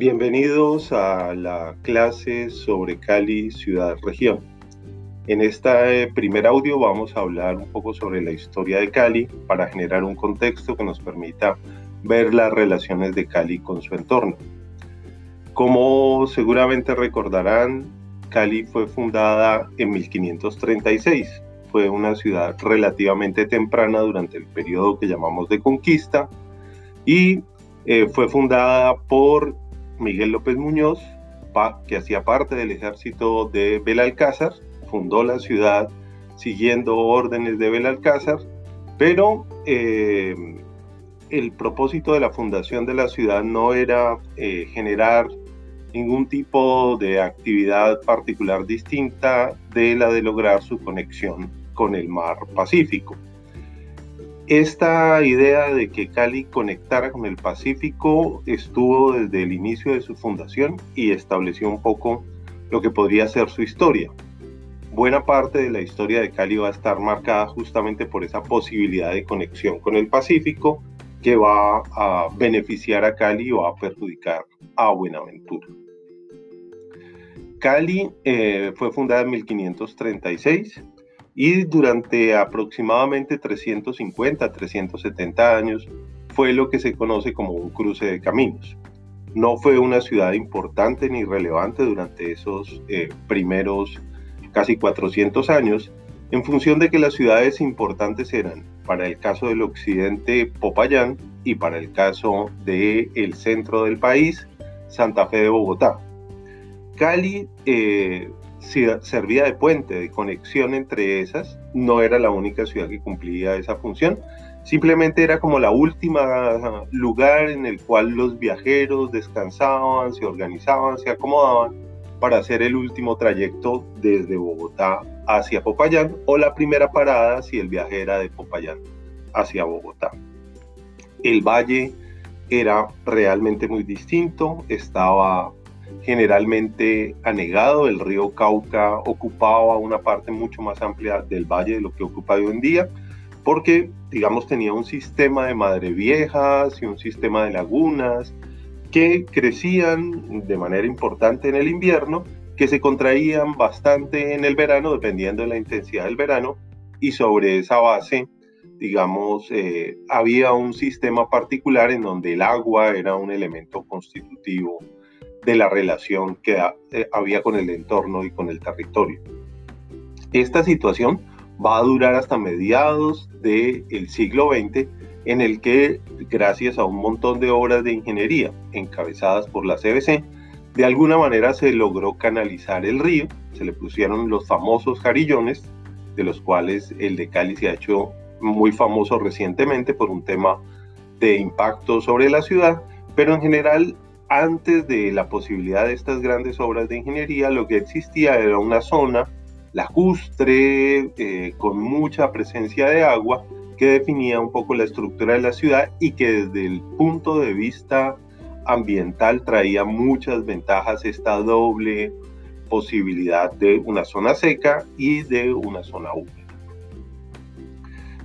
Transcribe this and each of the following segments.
Bienvenidos a la clase sobre Cali, ciudad, región. En este primer audio vamos a hablar un poco sobre la historia de Cali para generar un contexto que nos permita ver las relaciones de Cali con su entorno. Como seguramente recordarán, Cali fue fundada en 1536. Fue una ciudad relativamente temprana durante el periodo que llamamos de conquista y eh, fue fundada por Miguel López Muñoz, que hacía parte del ejército de Belalcázar, fundó la ciudad siguiendo órdenes de Belalcázar, pero eh, el propósito de la fundación de la ciudad no era eh, generar ningún tipo de actividad particular distinta de la de lograr su conexión con el mar Pacífico. Esta idea de que Cali conectara con el Pacífico estuvo desde el inicio de su fundación y estableció un poco lo que podría ser su historia. Buena parte de la historia de Cali va a estar marcada justamente por esa posibilidad de conexión con el Pacífico que va a beneficiar a Cali o a perjudicar a Buenaventura. Cali eh, fue fundada en 1536 y durante aproximadamente 350, 370 años fue lo que se conoce como un cruce de caminos. No fue una ciudad importante ni relevante durante esos eh, primeros casi 400 años, en función de que las ciudades importantes eran, para el caso del occidente, Popayán y para el caso del el centro del país, Santa Fe de Bogotá. Cali eh, servía de puente, de conexión entre esas. No era la única ciudad que cumplía esa función. Simplemente era como la última lugar en el cual los viajeros descansaban, se organizaban, se acomodaban para hacer el último trayecto desde Bogotá hacia Popayán o la primera parada si el viaje era de Popayán hacia Bogotá. El valle era realmente muy distinto, estaba generalmente anegado. El río Cauca ocupaba una parte mucho más amplia del valle de lo que ocupa hoy en día, porque, digamos, tenía un sistema de madre viejas y un sistema de lagunas que crecían de manera importante en el invierno, que se contraían bastante en el verano, dependiendo de la intensidad del verano, y sobre esa base, digamos, eh, había un sistema particular en donde el agua era un elemento constitutivo de la relación que eh, había con el entorno y con el territorio. Esta situación va a durar hasta mediados del siglo XX, en el que, gracias a un montón de obras de ingeniería encabezadas por la CBC, de alguna manera se logró canalizar el río, se le pusieron los famosos jarillones, de los cuales el de Cali se ha hecho muy famoso recientemente por un tema de impacto sobre la ciudad, pero en general antes de la posibilidad de estas grandes obras de ingeniería, lo que existía era una zona lacustre, eh, con mucha presencia de agua, que definía un poco la estructura de la ciudad y que desde el punto de vista ambiental traía muchas ventajas esta doble posibilidad de una zona seca y de una zona húmeda.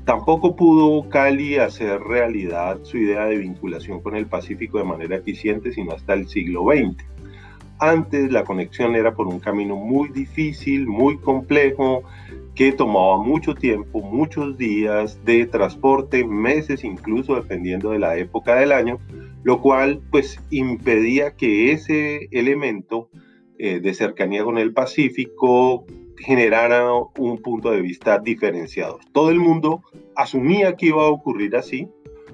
Tampoco pudo Cali hacer realidad su idea de vinculación con el Pacífico de manera eficiente, sino hasta el siglo XX. Antes la conexión era por un camino muy difícil, muy complejo, que tomaba mucho tiempo, muchos días de transporte, meses incluso dependiendo de la época del año, lo cual pues impedía que ese elemento eh, de cercanía con el Pacífico generara un punto de vista diferenciador. Todo el mundo asumía que iba a ocurrir así,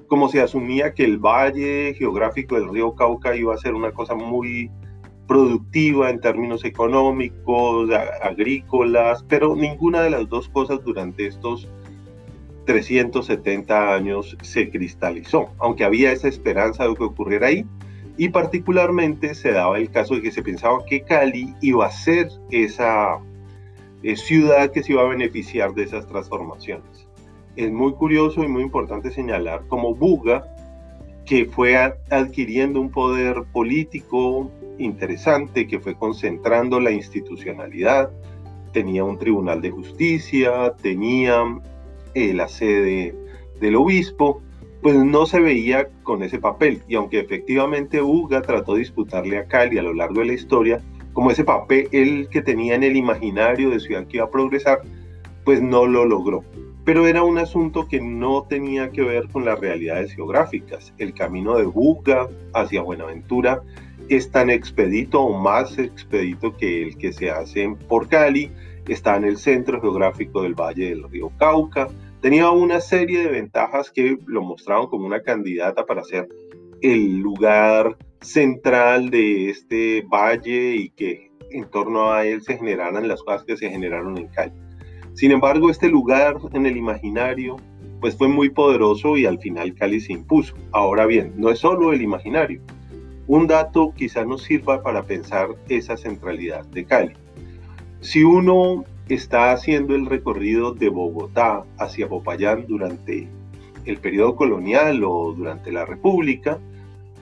como se asumía que el valle geográfico del río Cauca iba a ser una cosa muy productiva en términos económicos, agrícolas, pero ninguna de las dos cosas durante estos 370 años se cristalizó, aunque había esa esperanza de que ocurriera ahí, y particularmente se daba el caso de que se pensaba que Cali iba a ser esa ciudad que se iba a beneficiar de esas transformaciones. Es muy curioso y muy importante señalar como Buga, que fue adquiriendo un poder político interesante, que fue concentrando la institucionalidad, tenía un tribunal de justicia, tenía eh, la sede del obispo, pues no se veía con ese papel. Y aunque efectivamente Buga trató de disputarle a Cali a lo largo de la historia, como ese papel el que tenía en el imaginario de ciudad que iba a progresar, pues no lo logró. Pero era un asunto que no tenía que ver con las realidades geográficas. El camino de Buga hacia Buenaventura es tan expedito o más expedito que el que se hace por Cali, está en el centro geográfico del Valle del Río Cauca, tenía una serie de ventajas que lo mostraban como una candidata para ser el lugar central de este valle y que en torno a él se generaran las cosas que se generaron en Cali. Sin embargo, este lugar en el imaginario pues fue muy poderoso y al final Cali se impuso. Ahora bien, no es solo el imaginario. Un dato quizás nos sirva para pensar esa centralidad de Cali. Si uno está haciendo el recorrido de Bogotá hacia Popayán durante el periodo colonial o durante la República,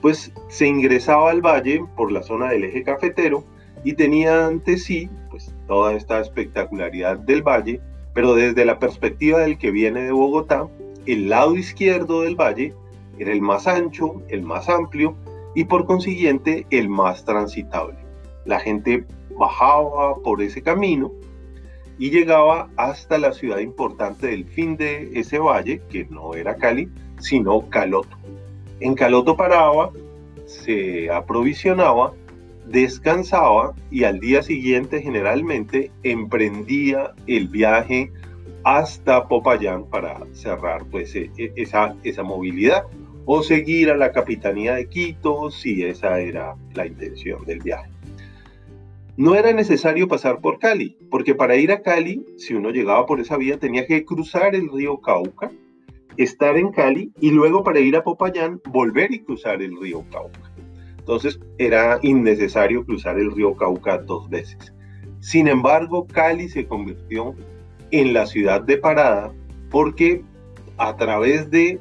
pues se ingresaba al valle por la zona del eje cafetero y tenía ante sí pues toda esta espectacularidad del valle, pero desde la perspectiva del que viene de Bogotá, el lado izquierdo del valle era el más ancho, el más amplio y por consiguiente el más transitable. La gente bajaba por ese camino y llegaba hasta la ciudad importante del fin de ese valle, que no era Cali, sino Caloto. En Caloto paraba, se aprovisionaba, descansaba y al día siguiente generalmente emprendía el viaje hasta Popayán para cerrar pues e, e, esa, esa movilidad o seguir a la capitanía de Quito si esa era la intención del viaje. No era necesario pasar por Cali, porque para ir a Cali, si uno llegaba por esa vía, tenía que cruzar el río Cauca, estar en Cali y luego para ir a Popayán volver y cruzar el río Cauca. Entonces era innecesario cruzar el río Cauca dos veces. Sin embargo, Cali se convirtió en la ciudad de parada porque a través de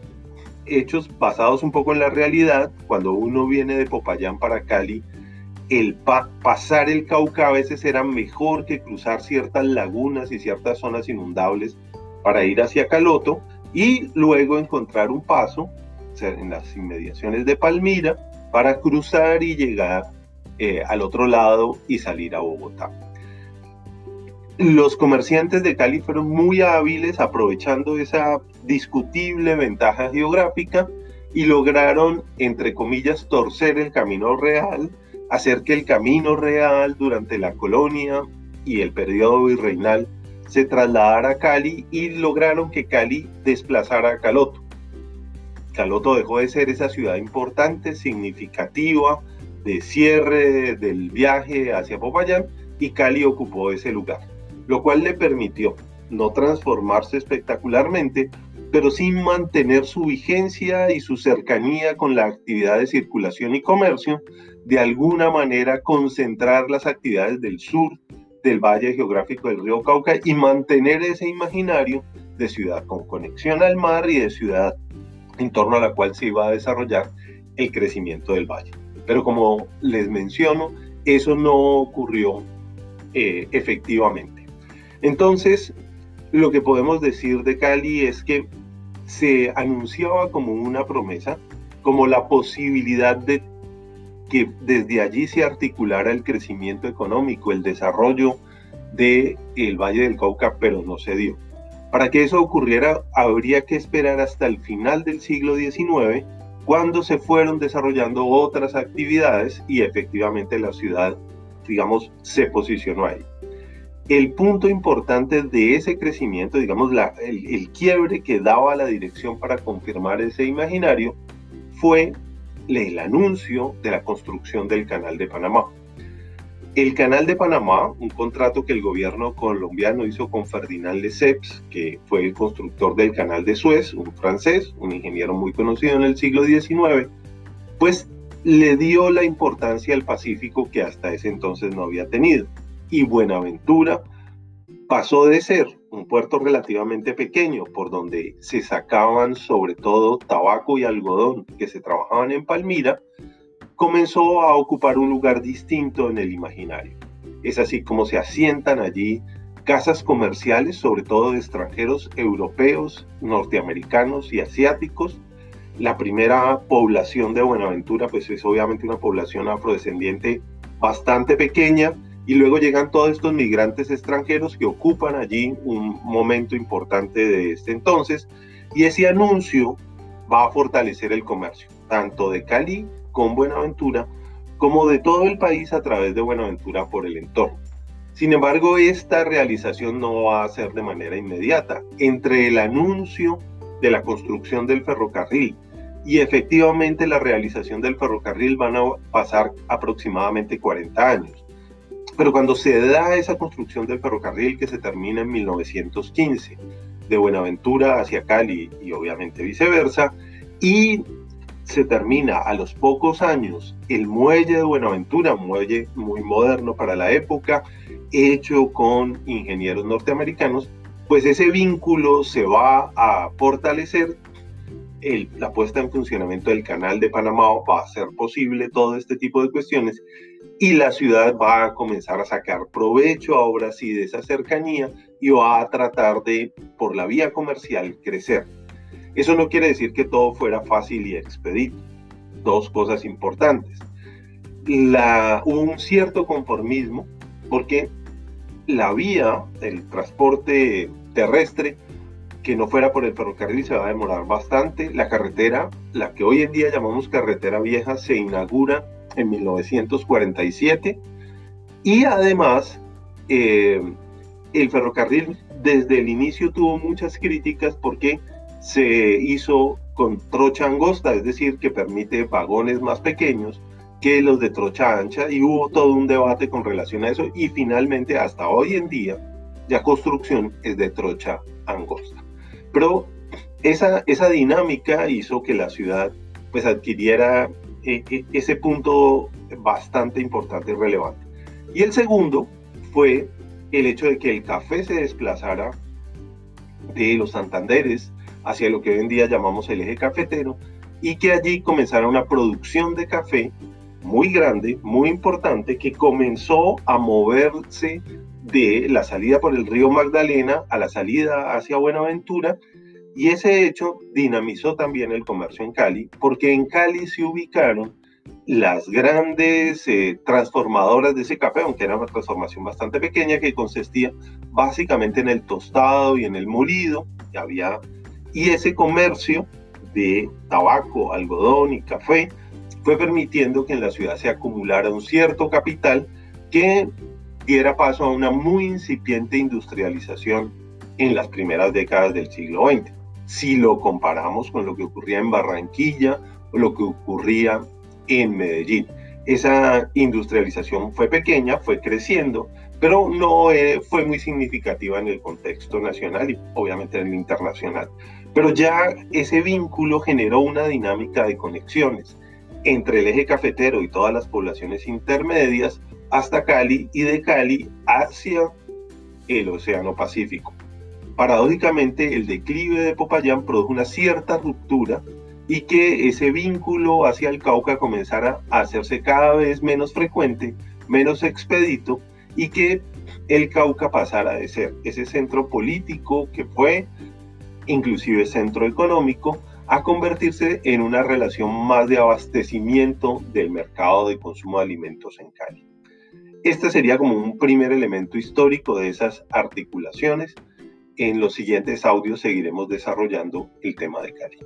hechos basados un poco en la realidad, cuando uno viene de Popayán para Cali, el pasar el Cauca a veces era mejor que cruzar ciertas lagunas y ciertas zonas inundables para ir hacia Caloto y luego encontrar un paso en las inmediaciones de Palmira para cruzar y llegar eh, al otro lado y salir a Bogotá. Los comerciantes de Cali fueron muy hábiles aprovechando esa discutible ventaja geográfica y lograron, entre comillas, torcer el camino real hacer que el camino real durante la colonia y el periodo virreinal se trasladara a Cali y lograron que Cali desplazara a Caloto. Caloto dejó de ser esa ciudad importante, significativa, de cierre del viaje hacia Popayán y Cali ocupó ese lugar, lo cual le permitió no transformarse espectacularmente, pero sin mantener su vigencia y su cercanía con la actividad de circulación y comercio, de alguna manera concentrar las actividades del sur del valle geográfico del río Cauca y mantener ese imaginario de ciudad con conexión al mar y de ciudad en torno a la cual se iba a desarrollar el crecimiento del valle. Pero como les menciono, eso no ocurrió eh, efectivamente. Entonces, lo que podemos decir de Cali es que se anunciaba como una promesa, como la posibilidad de que desde allí se articulara el crecimiento económico, el desarrollo del el Valle del Cauca, pero no se dio. Para que eso ocurriera, habría que esperar hasta el final del siglo XIX, cuando se fueron desarrollando otras actividades y efectivamente la ciudad, digamos, se posicionó ahí. El punto importante de ese crecimiento, digamos, la, el, el quiebre que daba la dirección para confirmar ese imaginario, fue el anuncio de la construcción del Canal de Panamá. El Canal de Panamá, un contrato que el gobierno colombiano hizo con Ferdinand Lesseps, que fue el constructor del Canal de Suez, un francés, un ingeniero muy conocido en el siglo XIX, pues le dio la importancia al Pacífico que hasta ese entonces no había tenido. Y Buenaventura pasó de ser un puerto relativamente pequeño por donde se sacaban sobre todo tabaco y algodón que se trabajaban en Palmira, comenzó a ocupar un lugar distinto en el imaginario. Es así como se asientan allí casas comerciales, sobre todo de extranjeros europeos, norteamericanos y asiáticos, la primera población de Buenaventura, pues es obviamente una población afrodescendiente bastante pequeña, y luego llegan todos estos migrantes extranjeros que ocupan allí un momento importante de este entonces, y ese anuncio va a fortalecer el comercio, tanto de Cali con Buenaventura, como de todo el país a través de Buenaventura por el entorno. Sin embargo, esta realización no va a ser de manera inmediata. Entre el anuncio de la construcción del ferrocarril y efectivamente la realización del ferrocarril van a pasar aproximadamente 40 años. Pero cuando se da esa construcción del ferrocarril que se termina en 1915, de Buenaventura hacia Cali y obviamente viceversa, y se termina a los pocos años el muelle de Buenaventura, muelle muy moderno para la época, hecho con ingenieros norteamericanos, pues ese vínculo se va a fortalecer la puesta en funcionamiento del canal de Panamá va a hacer posible todo este tipo de cuestiones y la ciudad va a comenzar a sacar provecho ahora sí de esa cercanía y va a tratar de, por la vía comercial, crecer. Eso no quiere decir que todo fuera fácil y expedito. Dos cosas importantes. La, un cierto conformismo porque la vía, el transporte terrestre, que no fuera por el ferrocarril se va a demorar bastante. La carretera, la que hoy en día llamamos carretera vieja, se inaugura en 1947 y además eh, el ferrocarril desde el inicio tuvo muchas críticas porque se hizo con trocha angosta, es decir, que permite vagones más pequeños que los de trocha ancha y hubo todo un debate con relación a eso y finalmente hasta hoy en día ya construcción es de trocha angosta. Pero esa, esa dinámica hizo que la ciudad pues adquiriera eh, eh, ese punto bastante importante y relevante. Y el segundo fue el hecho de que el café se desplazara de los Santanderes hacia lo que hoy en día llamamos el eje cafetero y que allí comenzara una producción de café muy grande, muy importante, que comenzó a moverse de la salida por el río Magdalena a la salida hacia Buenaventura y ese hecho dinamizó también el comercio en Cali porque en Cali se ubicaron las grandes eh, transformadoras de ese café, aunque era una transformación bastante pequeña que consistía básicamente en el tostado y en el molido, y había y ese comercio de tabaco, algodón y café fue permitiendo que en la ciudad se acumulara un cierto capital que diera paso a una muy incipiente industrialización en las primeras décadas del siglo XX. Si lo comparamos con lo que ocurría en Barranquilla o lo que ocurría en Medellín. Esa industrialización fue pequeña, fue creciendo, pero no eh, fue muy significativa en el contexto nacional y obviamente en el internacional. Pero ya ese vínculo generó una dinámica de conexiones entre el eje cafetero y todas las poblaciones intermedias hasta Cali y de Cali hacia el Océano Pacífico. Paradójicamente, el declive de Popayán produjo una cierta ruptura y que ese vínculo hacia el Cauca comenzara a hacerse cada vez menos frecuente, menos expedito y que el Cauca pasara de ser ese centro político que fue inclusive centro económico, a convertirse en una relación más de abastecimiento del mercado de consumo de alimentos en Cali. Este sería como un primer elemento histórico de esas articulaciones. En los siguientes audios seguiremos desarrollando el tema de Cali.